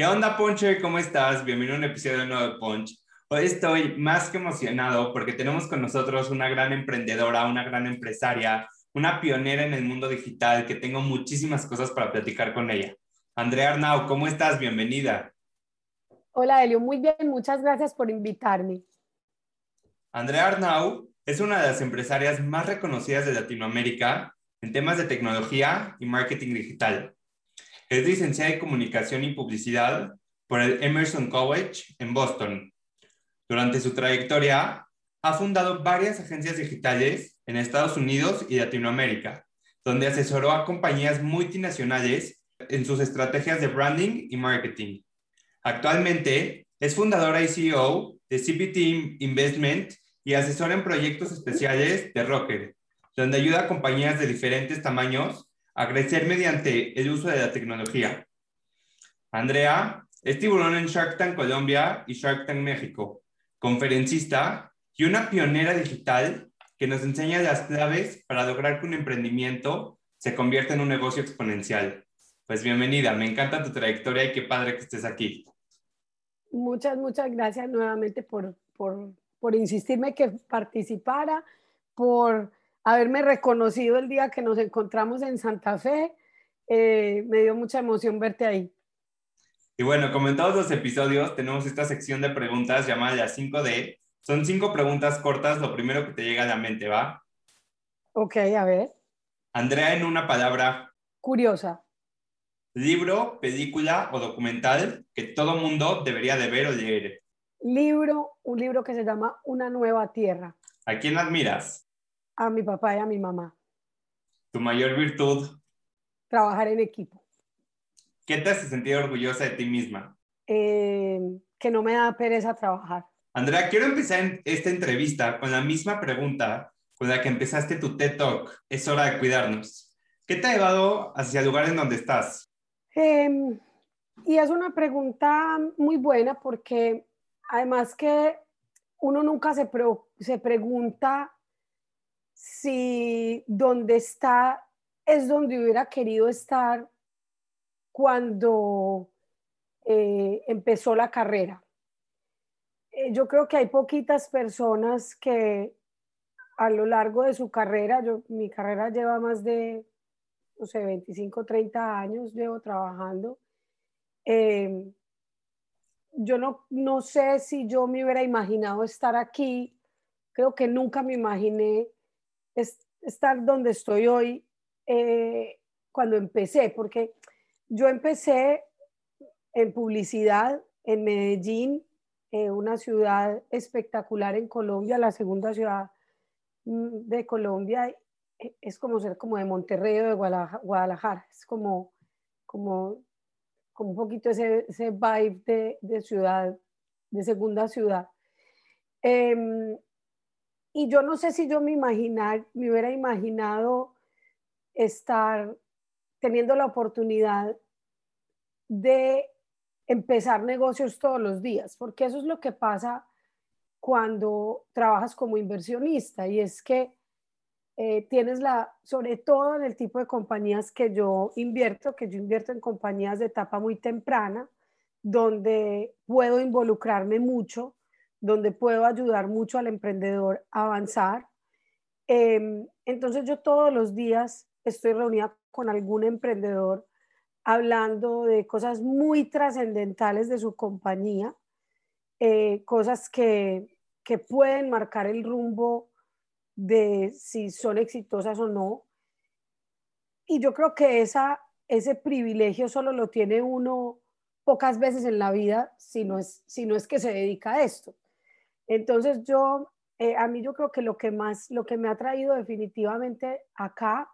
¿Qué onda, Ponche? ¿Cómo estás? Bienvenido a un episodio nuevo de Punch. Hoy estoy más que emocionado porque tenemos con nosotros una gran emprendedora, una gran empresaria, una pionera en el mundo digital que tengo muchísimas cosas para platicar con ella. Andrea Arnau, ¿cómo estás? Bienvenida. Hola, Elio. Muy bien, muchas gracias por invitarme. Andrea Arnau es una de las empresarias más reconocidas de Latinoamérica en temas de tecnología y marketing digital. Es licenciada en Comunicación y Publicidad por el Emerson College en Boston. Durante su trayectoria, ha fundado varias agencias digitales en Estados Unidos y Latinoamérica, donde asesoró a compañías multinacionales en sus estrategias de branding y marketing. Actualmente es fundadora y CEO de CPT Investment y asesora en proyectos especiales de Rocker, donde ayuda a compañías de diferentes tamaños a crecer mediante el uso de la tecnología. Andrea es tiburón en Shark Tank Colombia y Shark Tank México, conferencista y una pionera digital que nos enseña las claves para lograr que un emprendimiento se convierta en un negocio exponencial. Pues bienvenida, me encanta tu trayectoria y qué padre que estés aquí. Muchas, muchas gracias nuevamente por, por, por insistirme que participara, por haberme reconocido el día que nos encontramos en Santa Fe. Eh, me dio mucha emoción verte ahí. Y bueno, como en todos los episodios, tenemos esta sección de preguntas llamada la 5D. Son cinco preguntas cortas, lo primero que te llega a la mente, ¿va? Ok, a ver. Andrea, en una palabra. Curiosa. Libro, película o documental que todo mundo debería de ver o leer. Libro, un libro que se llama Una nueva tierra. ¿A quién admiras? A mi papá y a mi mamá. ¿Tu mayor virtud? Trabajar en equipo. ¿Qué te hace sentir orgullosa de ti misma? Eh, que no me da pereza trabajar. Andrea, quiero empezar esta entrevista con la misma pregunta con la que empezaste tu TED Talk. Es hora de cuidarnos. ¿Qué te ha llevado hacia el lugar en donde estás? Em, y es una pregunta muy buena porque además que uno nunca se, se pregunta si donde está es donde hubiera querido estar cuando eh, empezó la carrera. Eh, yo creo que hay poquitas personas que a lo largo de su carrera, yo, mi carrera lleva más de, no sé, 25, 30 años, llevo trabajando. Em, yo no, no sé si yo me hubiera imaginado estar aquí, creo que nunca me imaginé estar donde estoy hoy eh, cuando empecé, porque yo empecé en publicidad en Medellín, eh, una ciudad espectacular en Colombia, la segunda ciudad mm, de Colombia, eh, es como ser como de Monterrey o de Guadalajara, es como, como, como un poquito ese, ese vibe de, de, ciudad, de segunda ciudad. Em, y yo no sé si yo me, imaginar, me hubiera imaginado estar teniendo la oportunidad de empezar negocios todos los días, porque eso es lo que pasa cuando trabajas como inversionista y es que eh, tienes la, sobre todo en el tipo de compañías que yo invierto, que yo invierto en compañías de etapa muy temprana, donde puedo involucrarme mucho donde puedo ayudar mucho al emprendedor a avanzar. Em, entonces yo todos los días estoy reunida con algún emprendedor hablando de cosas muy trascendentales de su compañía, eh, cosas que, que pueden marcar el rumbo de si son exitosas o no. Y yo creo que esa, ese privilegio solo lo tiene uno pocas veces en la vida si no es, si no es que se dedica a esto. Entonces yo, eh, a mí yo creo que lo que más, lo que me ha traído definitivamente acá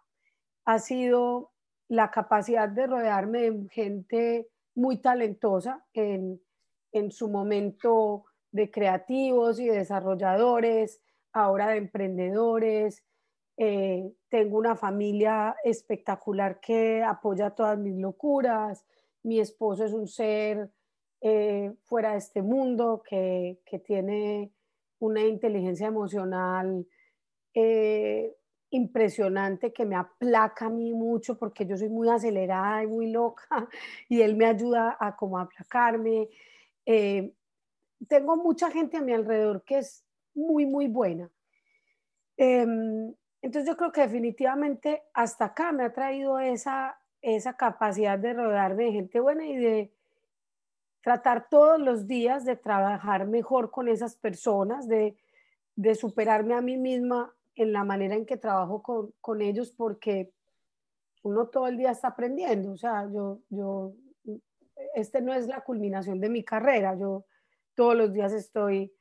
ha sido la capacidad de rodearme de gente muy talentosa en, en su momento de creativos y desarrolladores, ahora de emprendedores. Eh, tengo una familia espectacular que apoya todas mis locuras. Mi esposo es un ser eh, fuera de este mundo que, que, tiene una inteligencia emocional eh, impresionante que me aplaca a mí mucho porque yo soy muy acelerada y muy loca y él me ayuda a como aplacarme. Eh, tengo mucha gente a mi alrededor que es muy, muy buena. Em, entonces yo creo que definitivamente hasta acá me ha traído esa, esa capacidad de rodearme de gente buena y de tratar todos los días de trabajar mejor con esas personas, de, de superarme a mí misma en la manera en que trabajo con, con, ellos porque uno todo el día está aprendiendo. O sea, yo, yo, este no es la culminación de mi carrera. Yo todos los días estoy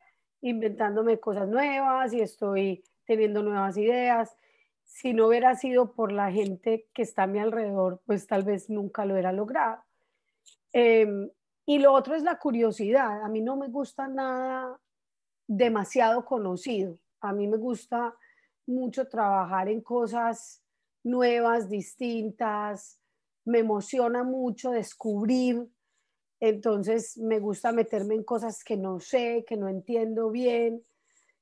inventándome cosas nuevas y estoy teniendo nuevas ideas. Si no hubiera sido por la gente que está a mi alrededor, pues tal vez nunca lo hubiera logrado. Em, y lo otro es la curiosidad. A mí no me gusta nada demasiado conocido. A mí me gusta mucho trabajar en cosas nuevas, distintas, me emociona mucho descubrir, entonces me gusta meterme en cosas que no sé, que no entiendo bien,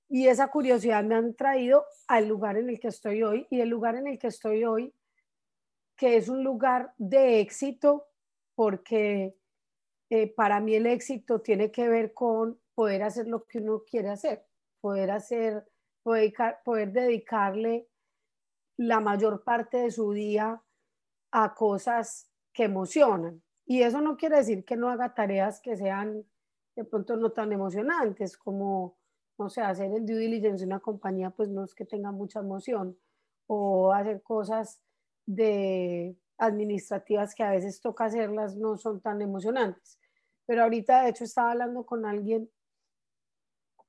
y esa curiosidad me han traído al lugar en el que estoy hoy, y el lugar en el que estoy hoy, que es un lugar de éxito, porque eh, para mí el éxito tiene que ver con poder hacer lo que uno quiere hacer, poder hacer poder, dedicarle la mayor parte de su día a cosas que emocionan. Y eso no quiere decir que no haga tareas que sean de pronto no tan emocionantes como, no sé, hacer el due diligence de una compañía, pues no es que tenga mucha emoción, o hacer cosas de administrativas que a veces toca hacerlas no son tan emocionantes. Pero ahorita, de hecho, estaba hablando con alguien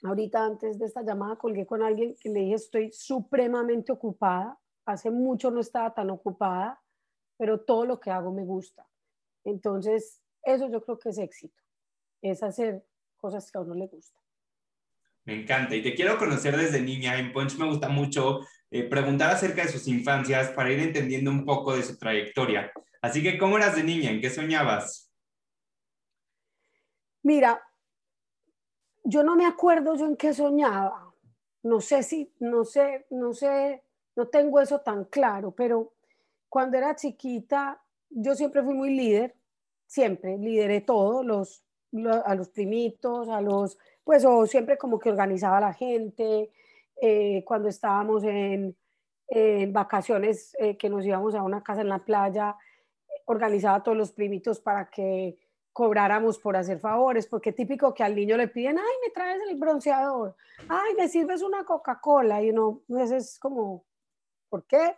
Ahorita antes de esta llamada colgué con alguien que le dije estoy supremamente ocupada. Hace mucho no estaba tan ocupada, pero todo lo que hago me gusta. Entonces, eso yo creo que es éxito. Es hacer cosas que a uno le gusta. Me encanta y te quiero conocer desde niña. En Punch me gusta mucho eh, preguntar acerca de sus infancias para ir entendiendo un poco de su trayectoria. Así que, ¿cómo eras de niña? ¿En qué soñabas? Mira, yo no me acuerdo yo en qué soñaba. No sé si, no sé, no sé, no tengo eso tan claro, pero cuando era chiquita, yo siempre fui muy líder, siempre lideré todo, los, a los primitos, a los, pues, o siempre como que organizaba a la gente, eh, cuando estábamos en, vacaciones, eh, que nos íbamos a una casa en la playa, organizaba a todos los primitos para que cobráramos por hacer favores, porque típico que al niño le piden, ay, me traes el bronceador, ay, me sirves una Coca-Cola, y uno, pues es como, ¿por qué?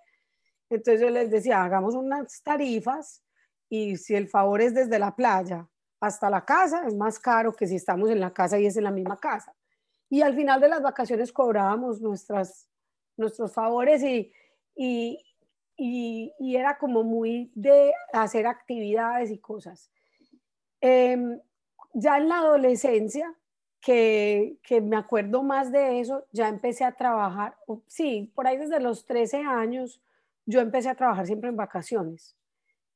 Entonces yo les decía, hagamos unas tarifas y si el favor es desde la playa hasta la casa, es más caro que si estamos en la casa y es en la misma casa. Y al final de las vacaciones cobrábamos nuestras, nuestros favores y, y, y, era como muy de hacer actividades y cosas. Em, ya en la adolescencia, que, que, me acuerdo más de eso, ya empecé a trabajar, sí, por ahí desde los 13 años, yo empecé a trabajar siempre en vacaciones,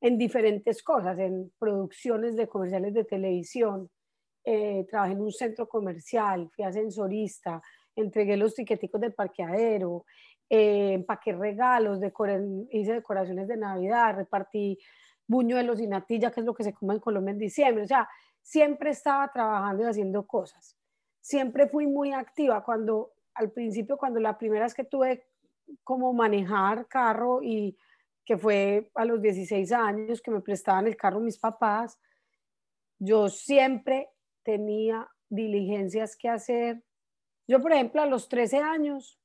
en diferentes cosas, en producciones de comerciales de televisión, eh, trabajé en un centro comercial, fui ascensorista, entregué los tiqueticos del parqueadero, eh, empaqué regalos, hice decoraciones de Navidad, repartí buñuelos y natilla, que es lo que se come en Colombia en diciembre. O sea, siempre estaba trabajando y haciendo cosas. Siempre fui muy activa. Cuando, al principio, cuando la primera vez que tuve como manejar carro y que fue a los 16 años que me prestaban el carro mis papás, yo siempre tenía diligencias que hacer. Yo, por ejemplo, a los 13 años,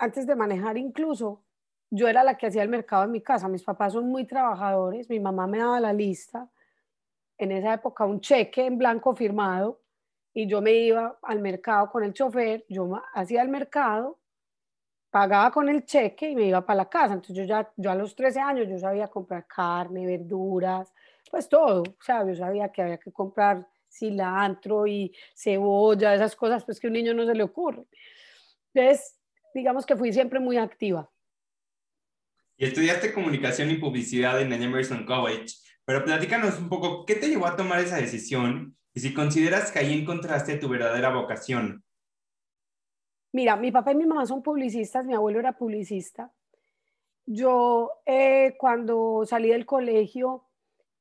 antes de manejar incluso, yo era la que hacía el mercado en mi casa. Mis papás son muy trabajadores, mi mamá me daba la lista, en esa época un cheque en blanco firmado y yo me iba al mercado con el chofer, yo hacía el mercado, pagaba con el cheque y me iba para la casa. Entonces yo ya, yo a los 13 años yo sabía comprar carne, verduras, pues todo, o sea, yo sabía que había que comprar cilantro y cebolla, esas cosas, pues que a un niño no se le ocurre. Entonces, digamos que fui siempre muy activa. Y estudiaste comunicación y publicidad en Emerson College, pero platícanos un poco, ¿qué te llevó a tomar esa decisión? Y si consideras que ahí encontraste tu verdadera vocación. Mira, mi papá y mi mamá son publicistas, mi abuelo era publicista. Yo eh, cuando salí del colegio,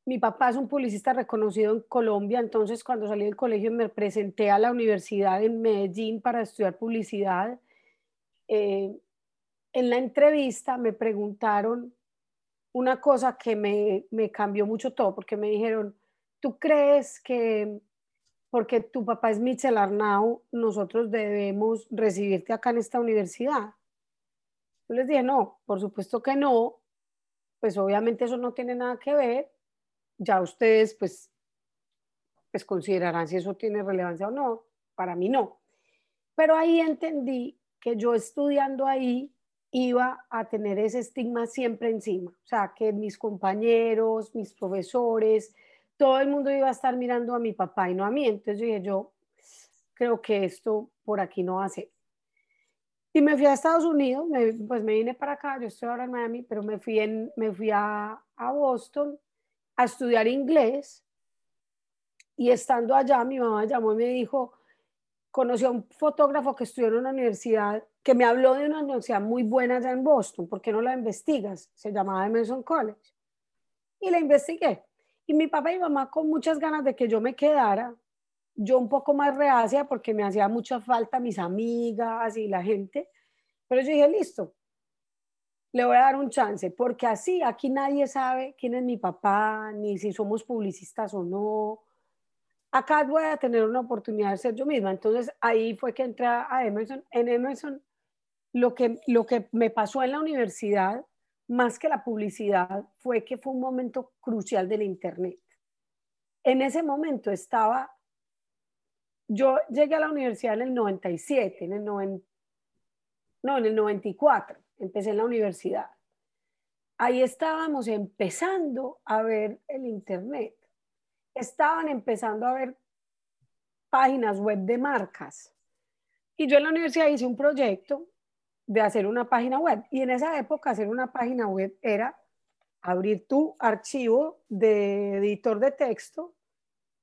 mi papá es un publicista reconocido en Colombia, entonces cuando salí del colegio me presenté a la universidad en Medellín para estudiar publicidad. Eh, en la entrevista me preguntaron una cosa que me, me cambió mucho todo, porque me dijeron, ¿tú crees que porque tu papá es Michel Arnau, nosotros debemos recibirte acá en esta universidad? Yo les dije, no, por supuesto que no, pues obviamente eso no tiene nada que ver, ya ustedes pues, pues considerarán si eso tiene relevancia o no, para mí no. Pero ahí entendí que yo estudiando ahí iba a tener ese estigma siempre encima, o sea, que mis compañeros, mis profesores, todo el mundo iba a estar mirando a mi papá y no a mí. Entonces yo dije, yo creo que esto por aquí no va a ser. Y me fui a Estados Unidos, pues me vine para acá, yo estoy ahora en Miami, pero me fui, en, me fui a, a Boston a estudiar inglés. Y estando allá, mi mamá llamó y me dijo, conoció a un fotógrafo que estudió en una universidad, que me habló de una universidad muy buena allá en Boston, ¿por qué no la investigas? Se llamaba Emerson College. Y la investigué. Y mi papá y mamá con muchas ganas de que yo me quedara, yo un poco más reacia porque me hacía mucha falta mis amigas y la gente, pero yo dije, listo, le voy a dar un chance, porque así aquí nadie sabe quién es mi papá, ni si somos publicistas o no. Acá voy a tener una oportunidad de ser yo misma. Entonces ahí fue que entré a Emerson. En Emerson, lo que, lo que me pasó en la universidad más que la publicidad, fue que fue un momento crucial del Internet. En ese momento estaba, yo llegué a la universidad en el 97, en el no, en el 94, empecé en la universidad. Ahí estábamos empezando a ver el Internet. Estaban empezando a ver páginas web de marcas. Y yo en la universidad hice un proyecto de hacer una página web. Y en esa época hacer una página web era abrir tu archivo de editor de texto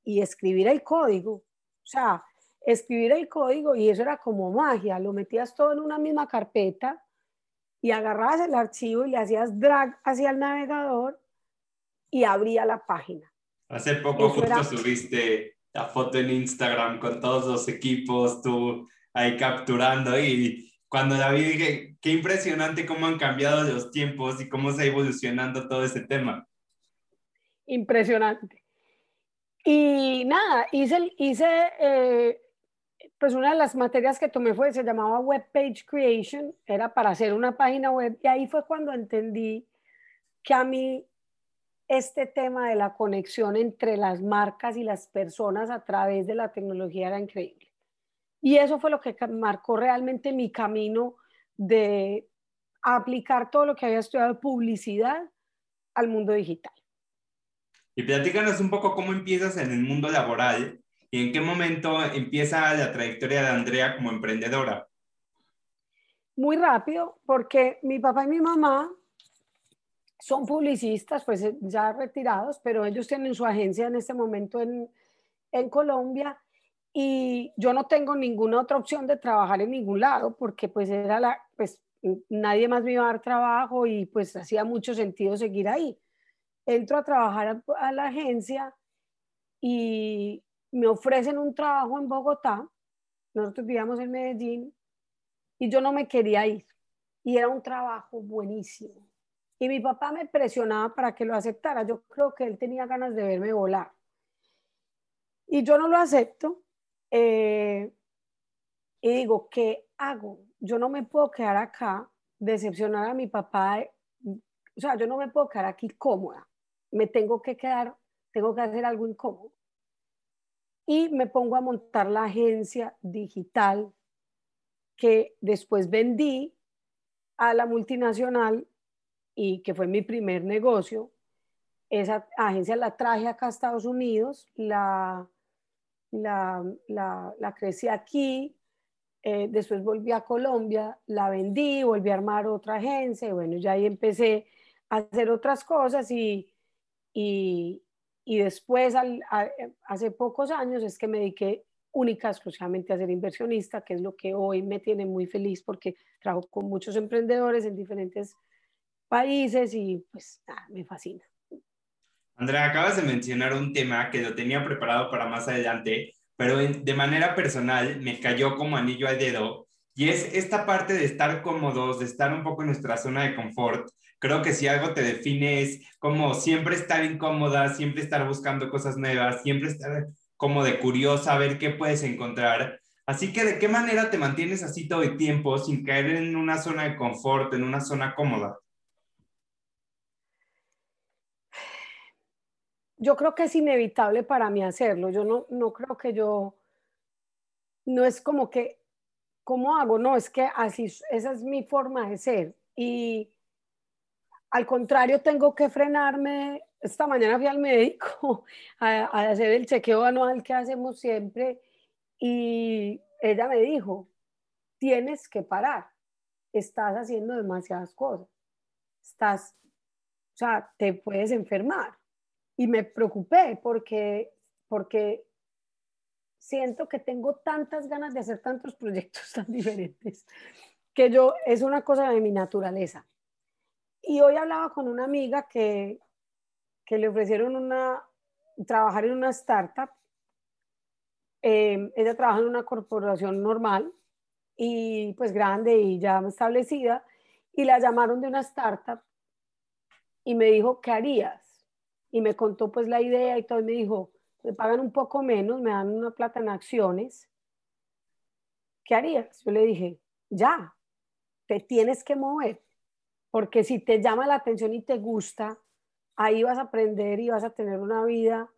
y escribir el código. O sea, escribir el código y eso era como magia. Lo metías todo en una misma carpeta y agarrabas el archivo y le hacías drag hacia el navegador y abría la página. Hace poco justo subiste la foto en Instagram con todos los equipos, tú ahí capturando y cuando la vi dije, qué impresionante cómo han cambiado los tiempos y cómo está evolucionando todo ese tema. Impresionante. Y nada, hice, hice eh, pues una de las materias que tomé fue, se llamaba Web Page Creation, era para hacer una página web y ahí fue cuando entendí que a mí este tema de la conexión entre las marcas y las personas a través de la tecnología era increíble. Y eso fue lo que marcó realmente mi camino de aplicar todo lo que había estudiado de publicidad al mundo digital. Y platícanos un poco cómo empiezas en el mundo laboral y en qué momento empieza la trayectoria de Andrea como emprendedora. Muy rápido, porque mi papá y mi mamá son publicistas, pues ya retirados, pero ellos tienen su agencia en este momento en, en Colombia y yo no tengo ninguna otra opción de trabajar en ningún lado porque pues era la, pues nadie más me iba a dar trabajo y pues hacía mucho sentido seguir ahí. Entro a trabajar a, la agencia y me ofrecen un trabajo en Bogotá, nosotros vivíamos en Medellín y yo no me quería ir y era un trabajo buenísimo. Y mi papá me presionaba para que lo aceptara. Yo creo que él tenía ganas de verme volar. Y yo no lo acepto eh, y digo, ¿qué hago? Yo no me puedo quedar acá, decepcionar a mi papá. O sea, yo no me puedo quedar aquí cómoda. Me tengo que quedar, tengo que hacer algo incómodo. Y me pongo a montar la agencia digital que después vendí a la multinacional y que fue mi primer negocio. esa agencia la traje acá a Estados Unidos, la, la, la, crecí aquí, eh, después volví a Colombia, la vendí, volví a armar otra agencia y bueno, ya ahí empecé a hacer otras cosas y, y, y después, hace pocos años, es que me dediqué única, exclusivamente a ser inversionista, que es lo que hoy me tiene muy feliz porque trabajo con muchos emprendedores en diferentes países y pues me fascina. Andrea, acabas de mencionar un tema que lo tenía preparado para más adelante, pero de manera personal me cayó como anillo al dedo y es esta parte de estar cómodos, de estar un poco en nuestra zona de confort. Creo que si algo te define es como siempre estar incómoda, siempre estar buscando cosas nuevas, siempre estar como de curiosa, a ver qué puedes encontrar. Así que, ¿de qué manera te mantienes así todo el tiempo sin caer en una zona de confort, en una zona cómoda? Yo creo que es inevitable para mí hacerlo. Yo no, no creo que yo, no es como que, ¿cómo hago? No, es que así, esa es mi forma de ser. Y al contrario, tengo que frenarme esta mañana fui al médico a, hacer el chequeo anual que hacemos siempre y ella me dijo, tienes que parar, estás haciendo demasiadas cosas, estás, o sea, te puedes enfermar. Y me preocupé porque, porque siento que tengo tantas ganas de hacer tantos proyectos tan diferentes que yo, es una cosa de mi naturaleza. Y hoy hablaba con una amiga que, que le ofrecieron una, trabajar en una startup. Eh, ella trabaja en una corporación normal y pues grande y ya establecida y la llamaron de una startup y me dijo, ¿qué harías? Y me contó pues la idea y todo y me dijo, me pagan un poco menos, me dan una plata en acciones. ¿Qué harías? Yo le dije, ya, te tienes que mover, porque si te llama la atención y te gusta, ahí vas a aprender y vas a tener una vida.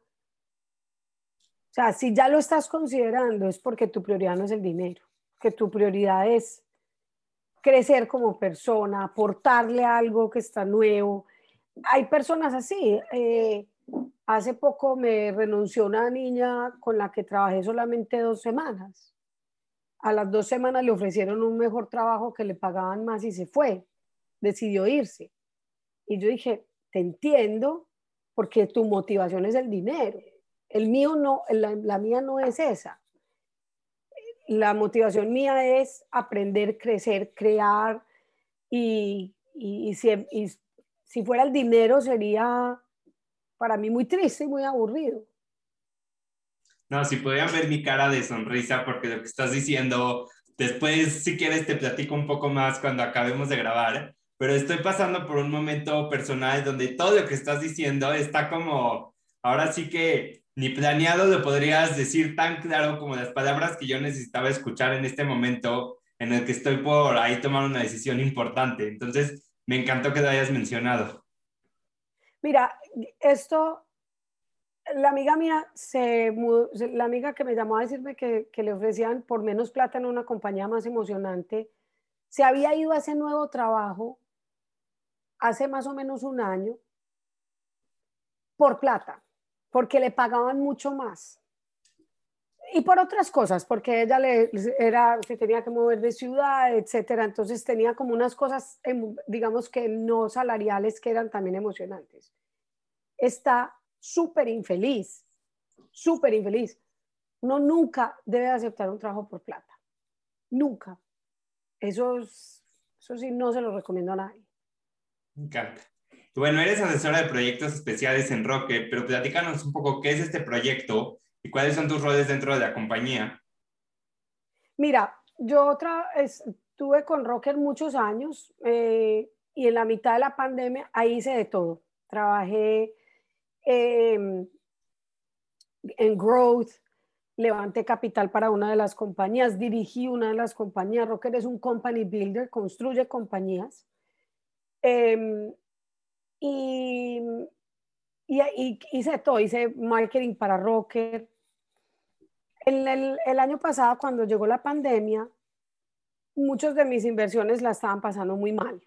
O sea, si ya lo estás considerando es porque tu prioridad no es el dinero, que tu prioridad es crecer como persona, aportarle algo que está nuevo. Hay personas así. Eh, hace poco me renunció una niña con la que trabajé solamente dos semanas. A las dos semanas le ofrecieron un mejor trabajo que le pagaban más y se fue. Decidió irse. Y yo dije, te entiendo porque tu motivación es el dinero. El mío no, la, mía no es esa. La motivación mía es aprender, crecer, crear y, si, si fuera el dinero sería para mí muy triste y muy aburrido. No, si podían ver mi cara de sonrisa porque lo que estás diciendo, después si quieres te platico un poco más cuando acabemos de grabar, pero estoy pasando por un momento personal donde todo lo que estás diciendo está como, ahora sí que ni planeado lo podrías decir tan claro como las palabras que yo necesitaba escuchar en este momento en el que estoy por ahí tomar una decisión importante. Entonces, me encantó que lo hayas mencionado. Mira, esto, la amiga mía, se, la amiga que me llamó a decirme que, que le ofrecían por menos plata en una compañía más emocionante, se había ido a ese nuevo trabajo hace más o menos un año por plata, porque le pagaban mucho más. Y por otras cosas, porque ella le, era, se tenía que mover de ciudad, etcétera. Entonces tenía como unas cosas, em, digamos que no salariales, que eran también emocionantes. Está súper infeliz, súper infeliz. Uno nunca debe aceptar un trabajo por plata. Nunca. Eso, eso sí, no se lo recomiendo a nadie. Me encanta. Bueno, eres asesora de proyectos especiales en Rocket, pero platícanos un poco qué es este proyecto y cuáles son tus roles dentro de la compañía. Mira, yo otra estuve con Rocket muchos años eh, y en la mitad de la pandemia ahí hice de todo. Trabajé em, en growth, levanté capital para una de las compañías, dirigí una de las compañías. Rocket es un company builder, construye compañías. Em, y, y, hice todo, hice marketing para Rocker. El, el, el, año pasado, cuando llegó la pandemia, muchos de mis inversiones la estaban pasando muy mal,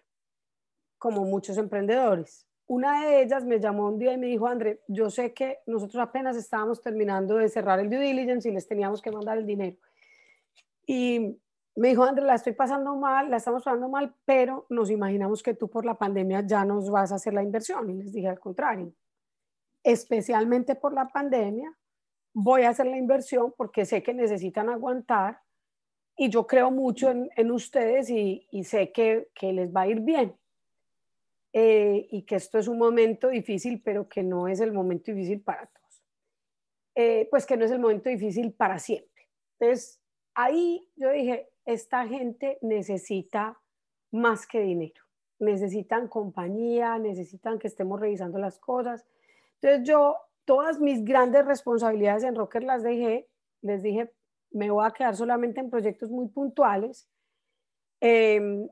como muchos emprendedores. una de ellas me llamó un día y me dijo, André, yo sé que nosotros apenas estábamos terminando de cerrar el due diligence y les teníamos que mandar el dinero. Y me dijo, André, la estoy pasando mal, la estamos pasando mal, pero nos imaginamos que tú por la pandemia ya nos vas a hacer la inversión. Y les dije al contrario, especialmente por la pandemia, voy a hacer la inversión porque sé que necesitan aguantar y yo creo mucho en, ustedes y, sé que, que les va a ir bien. Eh, y que esto es un momento difícil, pero que no es el momento difícil para todos. Eh, pues que no es el momento difícil para siempre. Entonces, ahí yo dije, esta gente necesita más que dinero, necesitan compañía, necesitan que estemos revisando las cosas. Entonces yo todas mis grandes responsabilidades en Rocker las dejé, les dije, me voy a quedar solamente en proyectos muy puntuales. Eh,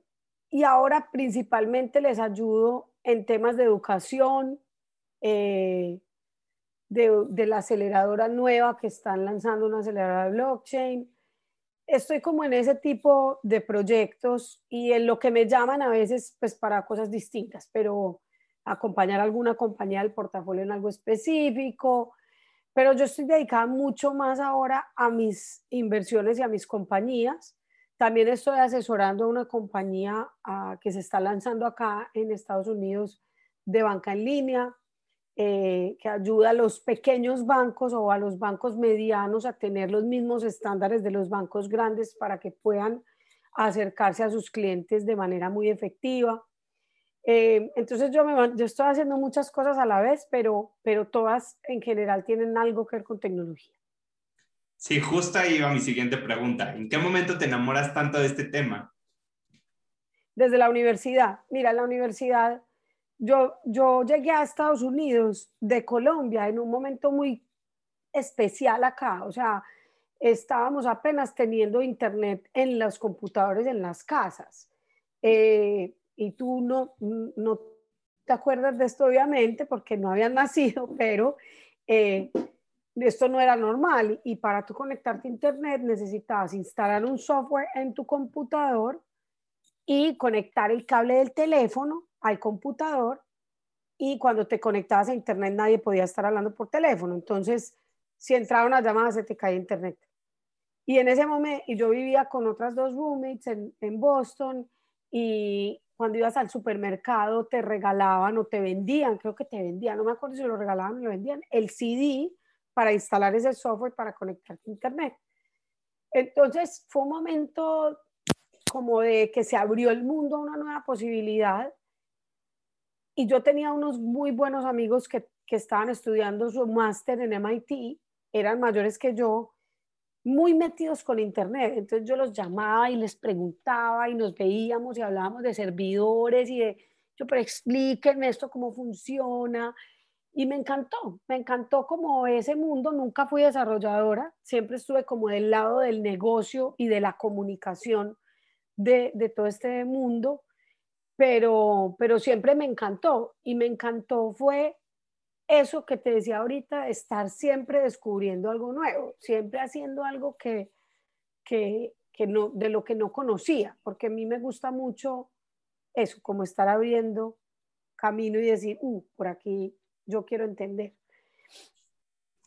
y ahora principalmente les ayudo en temas de educación, eh, de, la aceleradora nueva que están lanzando una aceleradora de blockchain. Estoy como en ese tipo de proyectos y en lo que me llaman a veces pues para cosas distintas, pero acompañar a alguna compañía del portafolio en algo específico, pero yo estoy dedicada mucho más ahora a mis inversiones y a mis compañías también estoy asesorando a una compañía ah, que se está lanzando acá en Estados Unidos de banca en línea, eh, que ayuda a los pequeños bancos o a los bancos medianos a tener los mismos estándares de los bancos grandes para que puedan acercarse a sus clientes de manera muy efectiva. Eh, entonces yo, me, yo estoy haciendo muchas cosas a la vez, pero, pero todas en general tienen algo que ver con tecnología. Sí, justo ahí va mi siguiente pregunta. ¿En qué momento te enamoras tanto de este tema? Desde la universidad. Mira, la universidad, yo, yo llegué a Estados Unidos de Colombia en un momento muy especial acá. O sea, estábamos apenas teniendo internet en los computadores en las casas. Eh, y tú no, no te acuerdas de esto, obviamente, porque no habían nacido, pero eh, esto no era normal y para tú conectarte a internet necesitabas instalar un software en tu computador y conectar el cable del teléfono al computador y cuando te conectabas a internet nadie podía estar hablando por teléfono. Entonces, si entraba una llamada se te caía internet. Y en ese momento, yo vivía con otras dos roommates en, en Boston y cuando ibas al supermercado te regalaban o te vendían, creo que te vendían, no me acuerdo si lo regalaban o lo vendían, el CD para instalar ese software para conectarte a Internet. Entonces fue un momento como de que se abrió el mundo a una nueva posibilidad y yo tenía unos muy buenos amigos que, que estaban estudiando su máster en MIT, eran mayores que yo, muy metidos con Internet. Entonces yo los llamaba y les preguntaba y nos veíamos y hablábamos de servidores y de, yo, pero explíquenme esto cómo funciona y me encantó, me encantó como ese mundo, nunca fui desarrolladora, siempre estuve como del lado del negocio y de la comunicación de, de todo este mundo, pero, pero siempre me encantó. Y me encantó fue eso que te decía ahorita, estar siempre descubriendo algo nuevo, siempre haciendo algo que, que, que no, de lo que no conocía, porque a mí me gusta mucho eso, como estar abriendo camino y decir, uh, por aquí yo quiero entender.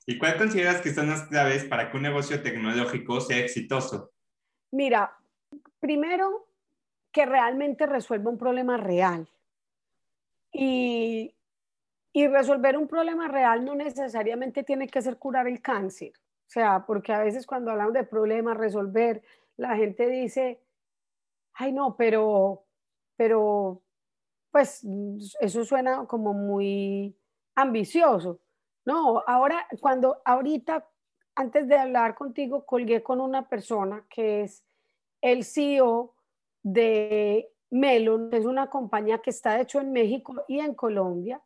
¿Y cuál consideras que son las claves para que un negocio tecnológico sea exitoso? Mira, primero, que realmente resuelva un problema real. Y, y resolver un problema real no necesariamente tiene que ser curar el cáncer. O sea, porque a veces cuando hablamos de problemas, resolver, la gente dice, ay no, pero, pero, pues eso suena como muy ambicioso. No, ahora, cuando ahorita, antes de hablar contigo, colgué con una persona que es el CEO de Melon, es una compañía que está hecho en México y en Colombia.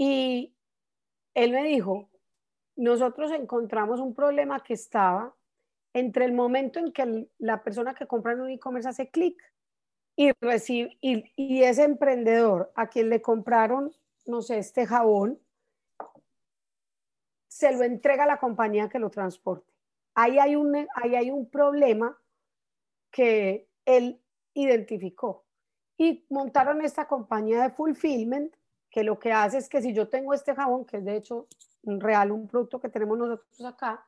Y él me dijo, nosotros encontramos un problema que estaba entre el momento en que la persona que compra en un e-commerce hace clic y recibe, y, y ese emprendedor a quien le compraron no sé, este jabón, se lo entrega a la compañía que lo transporte. Ahí hay un, ahí hay un problema que él identificó y montaron esta compañía de fulfillment que lo que hace es que si yo tengo este jabón, que es de hecho un real, un producto que tenemos nosotros acá,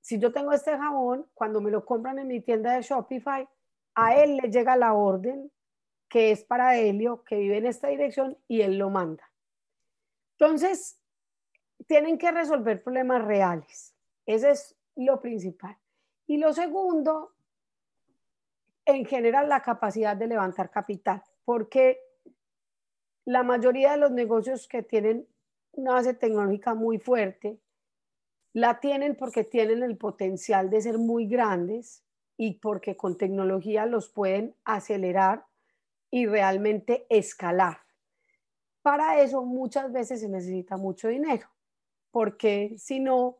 si yo tengo este jabón, cuando me lo compran en mi tienda de Shopify, a él le llega la orden que es para Helio, que vive en esta dirección y él lo manda. Entonces, tienen que resolver problemas reales. Ese es lo principal. Y lo segundo, en general, la capacidad de levantar capital, porque la mayoría de los negocios que tienen una base tecnológica muy fuerte, la tienen porque tienen el potencial de ser muy grandes y porque con tecnología los pueden acelerar y realmente escalar. Para eso muchas veces se necesita mucho dinero, porque si no,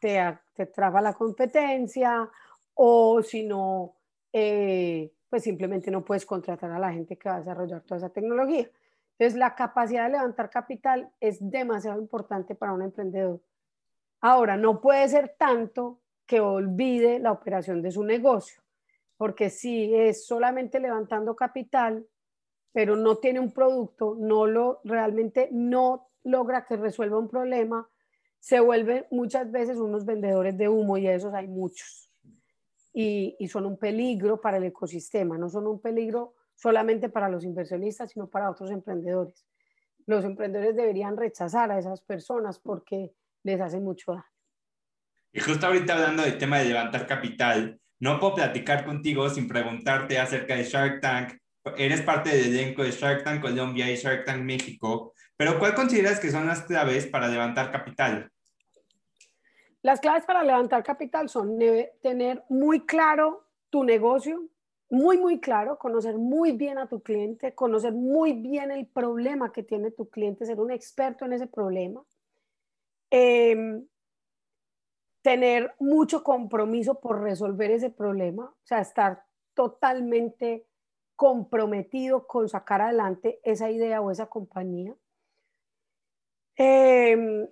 te, te traba la competencia o si no, eh, pues simplemente no puedes contratar a la gente que va a desarrollar toda esa tecnología. Entonces, la capacidad de levantar capital es demasiado importante para un emprendedor. Ahora, no puede ser tanto que olvide la operación de su negocio, porque si es solamente levantando capital, pero no tiene un producto, no lo realmente no logra que resuelva un problema, se vuelven muchas veces unos vendedores de humo y esos hay muchos. Y, y son un peligro para el ecosistema, no son un peligro solamente para los inversionistas, sino para otros emprendedores. Los emprendedores deberían rechazar a esas personas porque les hace mucho daño. Y justo ahorita hablando del tema de levantar capital, no puedo platicar contigo sin preguntarte acerca de Shark Tank. Eres parte del elenco de Shark Tank Colombia y Shark Tank México, pero ¿cuál consideras que son las claves para levantar capital? Las claves para levantar capital son tener muy claro tu negocio, muy, muy claro, conocer muy bien a tu cliente, conocer muy bien el problema que tiene tu cliente, ser un experto en ese problema. Em, tener mucho compromiso por resolver ese problema, o sea, estar totalmente comprometido con sacar adelante esa idea o esa compañía. Eh,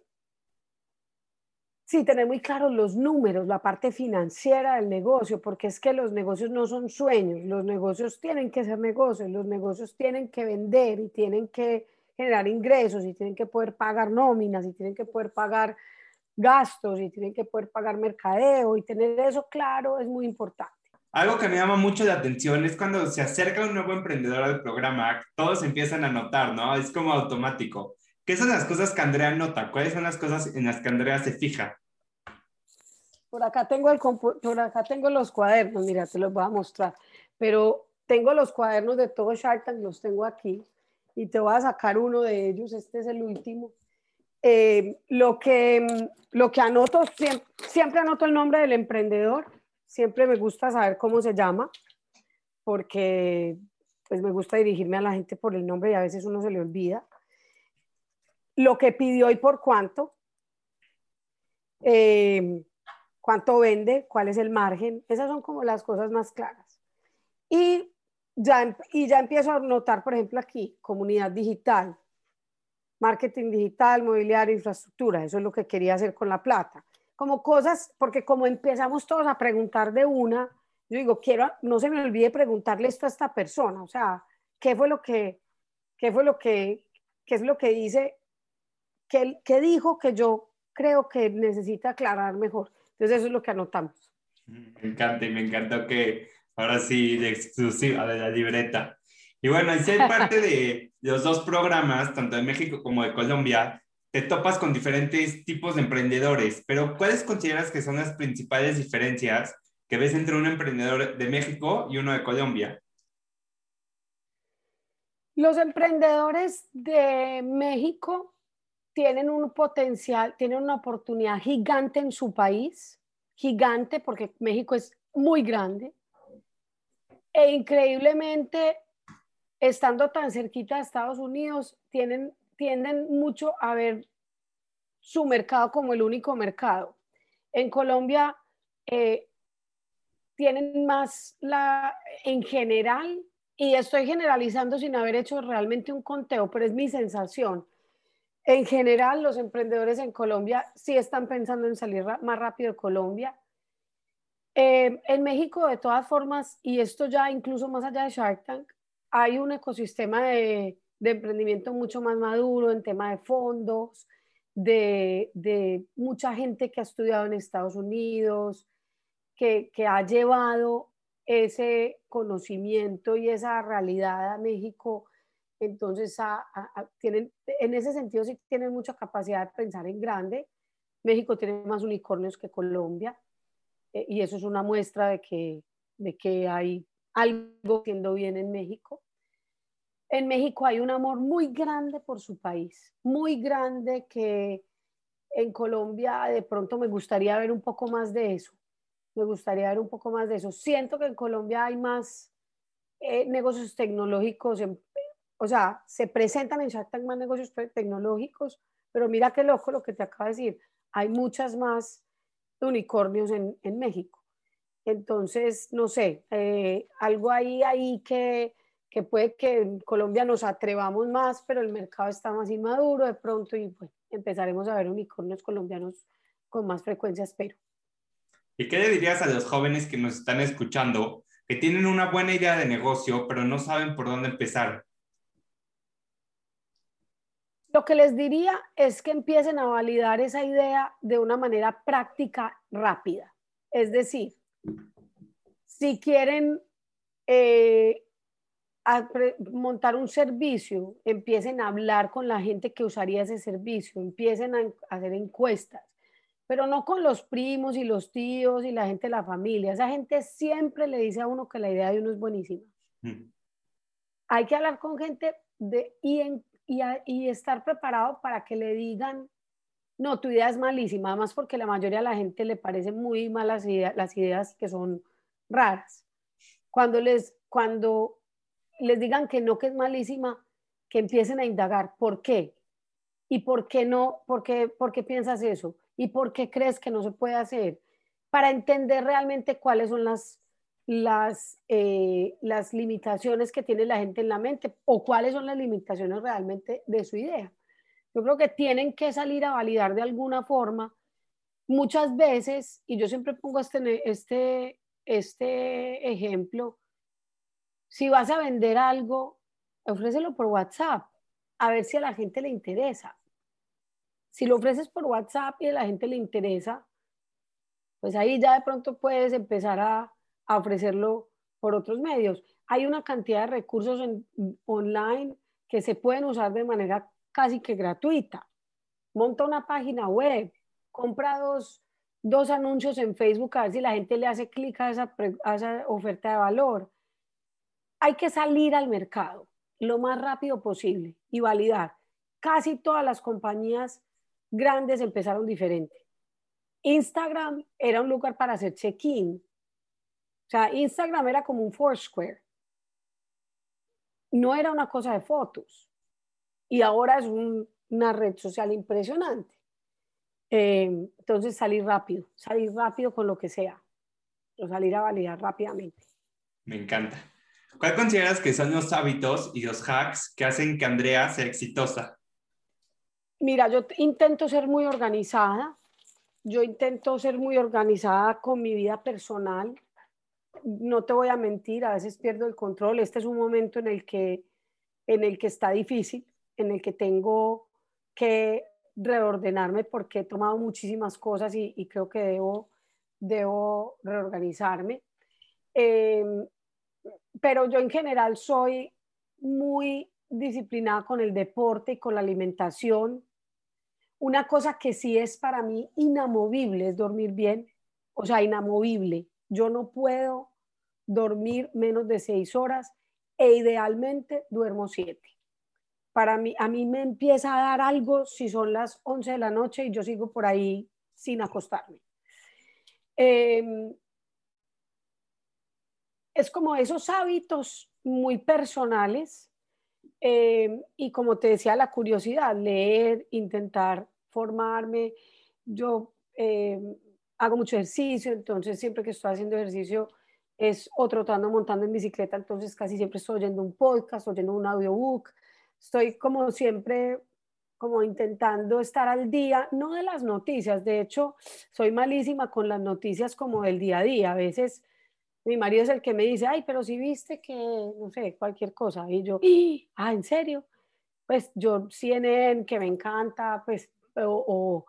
Sí, tener muy claros los números, la parte financiera del negocio, porque es que los negocios no son sueños, los negocios tienen que ser negocios, los negocios tienen que vender y tienen que generar ingresos y tienen que poder pagar nóminas y tienen que poder pagar gastos y tienen que poder pagar mercadeo y tener eso claro es muy importante. Algo que me llama mucho la atención es cuando se acerca un nuevo emprendedor al programa, todos empiezan a notar, ¿no? Es como automático. ¿Qué son las cosas que Andrea nota? ¿Cuáles son las cosas en las que Andrea se fija? Por acá tengo, el, por acá tengo los cuadernos, mira, te los voy a mostrar, pero tengo los cuadernos de todo Shark Tank, los tengo aquí y te voy a sacar uno de ellos, este es el último. Eh, lo, que, lo que anoto, siempre, siempre anoto el nombre del emprendedor, siempre me gusta saber cómo se llama, porque pues me gusta dirigirme a la gente por el nombre y a veces uno se le olvida lo que pidió y por cuánto, eh, cuánto vende, cuál es el margen, esas son como las cosas más claras. Y ya, y ya empiezo a notar, por ejemplo, aquí, comunidad digital, marketing digital, mobiliario, infraestructura, eso es lo que quería hacer con la plata. Como cosas, porque como empezamos todos a preguntar de una, yo digo, quiero, no se me olvide preguntarle esto a esta persona, o sea, ¿qué fue lo que, qué fue lo que, qué es lo que dice que, dijo que yo creo que necesita aclarar mejor. Entonces eso es lo que anotamos. Me encanta y me encantó que ahora sí de exclusiva de la libreta. Y bueno, y si parte de los dos programas, tanto de México como de Colombia, te topas con diferentes tipos de emprendedores, pero ¿cuáles consideras que son las principales diferencias que ves entre un emprendedor de México y uno de Colombia? Los emprendedores de México tienen un potencial, tienen una oportunidad gigante en su país, gigante porque México es muy grande. E increíblemente, estando tan cerquita de Estados Unidos, tienen, tienden mucho a ver su mercado como el único mercado. En Colombia eh, tienen más la, en general, y estoy generalizando sin haber hecho realmente un conteo, pero es mi sensación en general, los emprendedores en Colombia sí están pensando en salir más rápido de Colombia. Eh, en México, de todas formas, y esto ya incluso más allá de Shark Tank, hay un ecosistema de de emprendimiento mucho más maduro en tema de fondos, de, de mucha gente que ha estudiado en Estados Unidos, que, que ha llevado ese conocimiento y esa realidad a México. Entonces, tienen, en ese sentido sí tienen mucha capacidad de pensar en grande. México tiene más unicornios que Colombia eh, y eso es una muestra de que, de que hay algo siendo bien en México. En México hay un amor muy grande por su país, muy grande que en Colombia de pronto me gustaría ver un poco más de eso me gustaría ver un poco más de eso. Siento que en Colombia hay más eh, negocios tecnológicos, o sea, se presentan en Shark más negocios tecnológicos, pero mira qué loco lo que te acabo de decir, hay muchas más unicornios en, en México. Entonces, no sé, eh, algo ahí, ahí que, que puede que en Colombia nos atrevamos más, pero el mercado está más inmaduro de pronto y pues empezaremos a ver unicornios colombianos con más frecuencia, espero. ¿Y qué le dirías a los jóvenes que nos están escuchando que tienen una buena idea de negocio, pero no saben por dónde empezar? Lo que les diría es que empiecen a validar esa idea de una manera práctica, rápida. Es decir, si quieren eh, montar un servicio, empiecen a hablar con la gente que usaría ese servicio, empiecen a hacer encuestas, pero no con los primos y los tíos y la gente de la familia. Esa gente siempre le dice a uno que la idea de uno es buenísima. Mm. Hay que hablar con gente de, y, y, estar preparado para que le digan, no, tu idea es malísima, además porque la mayoría de la gente le parecen muy malas ideas, las ideas que son raras. Cuando les, cuando les digan que no, que es malísima, que empiecen a indagar, ¿por qué? ¿Y por qué no? ¿Por qué, por qué piensas eso? ¿Y por qué crees que no se puede hacer? Para entender realmente cuáles son las, las, eh, las limitaciones que tiene la gente en la mente o cuáles son las limitaciones realmente de su idea. Yo creo que tienen que salir a validar de alguna forma. Muchas veces, y yo siempre pongo este, este, este ejemplo, si vas a vender algo, ofrécelo por WhatsApp, a ver si a la gente le interesa. Si lo ofreces por WhatsApp y a la gente le interesa, pues ahí ya de pronto puedes empezar a, ofrecerlo por otros medios. Hay una cantidad de recursos online que se pueden usar de manera casi que gratuita. Monta una página web, compra dos, anuncios en Facebook a ver si la gente le hace clic a a esa oferta de valor. Hay que salir al mercado lo más rápido posible y validar. Casi todas las compañías grandes empezaron diferente. Instagram era un lugar para hacer check-in. O sea, Instagram era como un Foursquare. No era una cosa de fotos. Y ahora es una red social impresionante. Eh, entonces, salir rápido, salir rápido con lo que sea. O salir a validar rápidamente. Me encanta. ¿Cuál consideras que son los hábitos y los hacks que hacen que Andrea sea exitosa? Mira, yo intento ser muy organizada, yo intento ser muy organizada con mi vida personal. No te voy a mentir, a veces pierdo el control. Este es un momento en el que, en el que está difícil, en el que tengo que reordenarme porque he tomado muchísimas cosas y, creo que debo, debo reorganizarme. Em, pero yo en general soy muy disciplinada con el deporte y con la alimentación. Una cosa que sí es para mí inamovible es dormir bien, o sea, inamovible. Yo no puedo dormir menos de seis horas e idealmente duermo siete. Para mí, a mí me empieza a dar algo si son las 11 de la noche y yo sigo por ahí sin acostarme. Em, es como esos hábitos muy personales em, y como te decía, la curiosidad, leer, intentar formarme. Yo eh, hago mucho ejercicio, entonces siempre que estoy haciendo ejercicio es o trotando, montando en bicicleta, entonces casi siempre estoy oyendo un podcast, oyendo un audiobook. Estoy como siempre como intentando estar al día, no de las noticias, de hecho, soy malísima con las noticias como del día a día. A veces mi marido es el que me dice, ay, pero si viste que, no sé, cualquier cosa. Y yo, ah, ¿en serio? pues yo CNN, que me encanta, pues, o,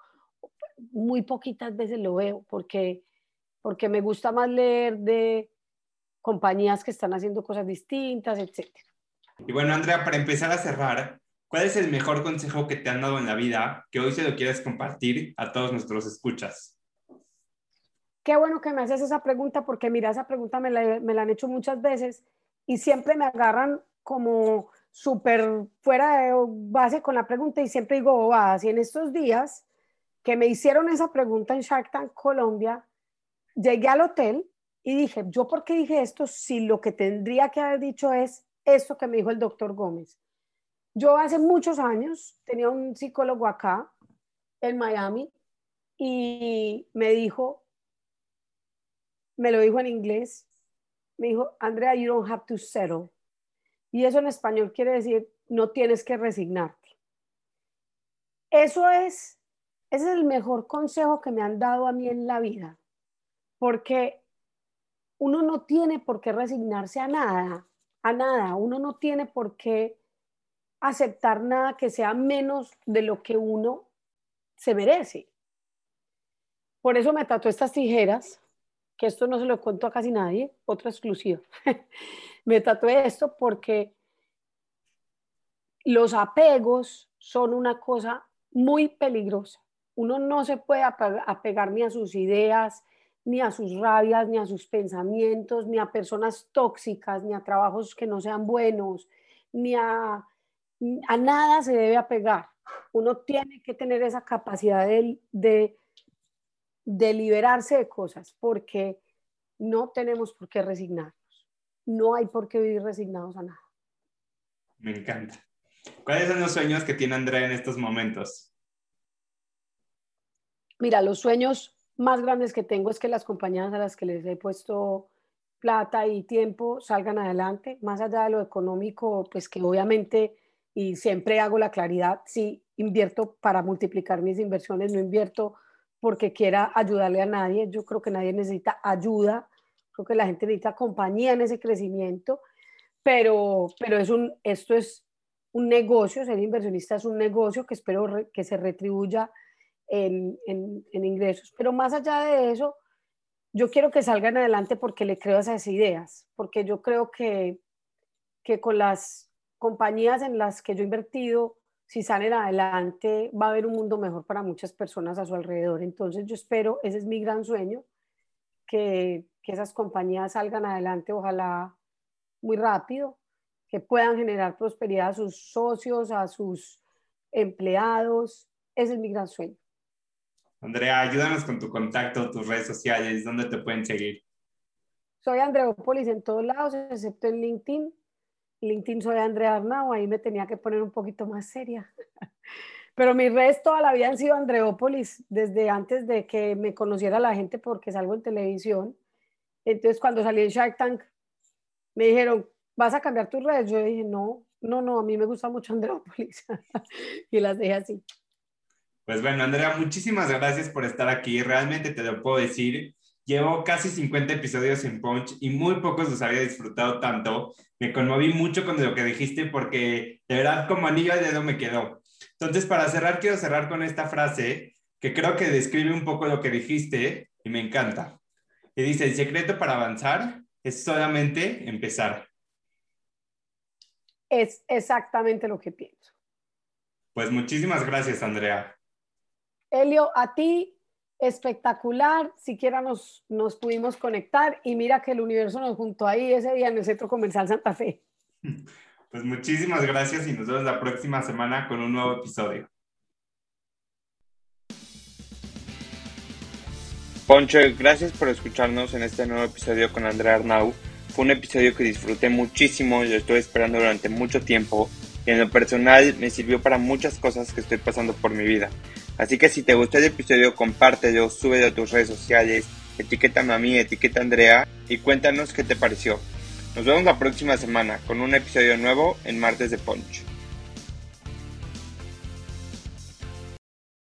muy poquitas veces lo veo, porque, porque me gusta más leer de compañías que están haciendo cosas distintas, etc. Y bueno, Andrea, para empezar a cerrar, ¿cuál es el mejor consejo que te han dado en la vida que hoy se lo quieres compartir a todos nuestros escuchas? Qué bueno que me haces esa pregunta porque mira, esa pregunta me la, me la han hecho muchas veces y siempre me agarran como súper fuera de base con la pregunta y siempre digo bobadas. Y en estos días que me hicieron esa pregunta en Shark Tank Colombia, llegué al hotel y dije, ¿yo por qué dije esto si lo que tendría que haber dicho es esto que me dijo el doctor Gómez? Yo hace muchos años tenía un psicólogo acá en Miami y me dijo, me lo dijo en inglés, me dijo, Andrea, you don't have to settle. Y eso en español quiere decir, no tienes que resignarte. Eso es, ese es el mejor consejo que me han dado a mí en la vida, porque uno no tiene por qué resignarse a nada, a nada, uno no tiene por qué aceptar nada que sea menos de lo que uno se merece. Por eso me tatué estas tijeras, que esto no se lo cuento a casi nadie, otra exclusiva. me tatué esto porque los apegos son una cosa muy peligrosa. Uno no se puede apegar ni a sus ideas, ni a sus rabias, ni a sus pensamientos, ni a personas tóxicas, ni a trabajos que no sean buenos, ni a, a nada se debe apegar. Uno tiene que tener esa capacidad de, de, de liberarse de cosas, porque no tenemos por qué resignar no hay por qué vivir resignados a nada. Me encanta. ¿Cuáles son los sueños que tiene Andrea en estos momentos? Mira, los sueños más grandes que tengo es que las compañías a las que les he puesto plata y tiempo salgan adelante, más allá de lo económico, pues que obviamente, y siempre hago la claridad, si invierto para multiplicar mis inversiones, no invierto porque quiera ayudarle a nadie, yo creo que nadie necesita ayuda, Creo que la gente necesita compañía en ese crecimiento, pero, pero es un, esto es un negocio, ser inversionista es un negocio que espero que se retribuya en, ingresos. Pero más allá de eso, yo quiero que salgan adelante porque le creo esas ideas, porque yo creo que, que con las compañías en las que yo he invertido, si salen adelante, va a haber un mundo mejor para muchas personas a su alrededor. Entonces yo espero, ese es mi gran sueño, que, que esas compañías salgan adelante, ojalá muy rápido, que puedan generar prosperidad a sus socios, a sus empleados. Ese es mi gran sueño. Andrea, ayúdanos con tu contacto, tus redes sociales, ¿dónde te pueden seguir? Soy Andreópolis en todos lados, excepto en LinkedIn. LinkedIn soy Andrea Arnau, ahí me tenía que poner un poquito más seria. Pero mis redes toda la vida han sido Andreópolis, desde antes de que me conociera la gente porque salgo en televisión. Entonces, cuando salí en Shark Tank, me dijeron, ¿vas a cambiar tus redes? Yo dije, no, no, no, a mí me gusta mucho Andreópolis. y las dejé así. Pues bueno, Andrea, muchísimas gracias por estar aquí. Realmente te lo puedo decir. Llevo casi 50 episodios en Punch y muy pocos los había disfrutado tanto. Me conmoví mucho con lo que dijiste porque de verdad como anillo al dedo me quedó. Entonces, para cerrar, quiero cerrar con esta frase que creo que describe un poco lo que dijiste y me encanta. Y dice, el secreto para avanzar es solamente empezar. Es exactamente lo que pienso. Pues muchísimas gracias, Andrea. Elio, a ti, espectacular. Siquiera nos, nos pudimos conectar y mira que el universo nos juntó ahí ese día en el Centro Comercial Santa Fe. Pues muchísimas gracias y nos vemos la próxima semana con un nuevo episodio. Poncho, gracias por escucharnos en este nuevo episodio con Andrea Arnau. Fue un episodio que disfruté muchísimo, lo estuve esperando durante mucho tiempo y en lo personal me sirvió para muchas cosas que estoy pasando por mi vida. Así que si te gustó el episodio, compártelo, súbelo a tus redes sociales, etiquétame a etiqueta a Andrea y cuéntanos qué te pareció. Nos vemos la próxima semana con un episodio nuevo en Martes de Punch.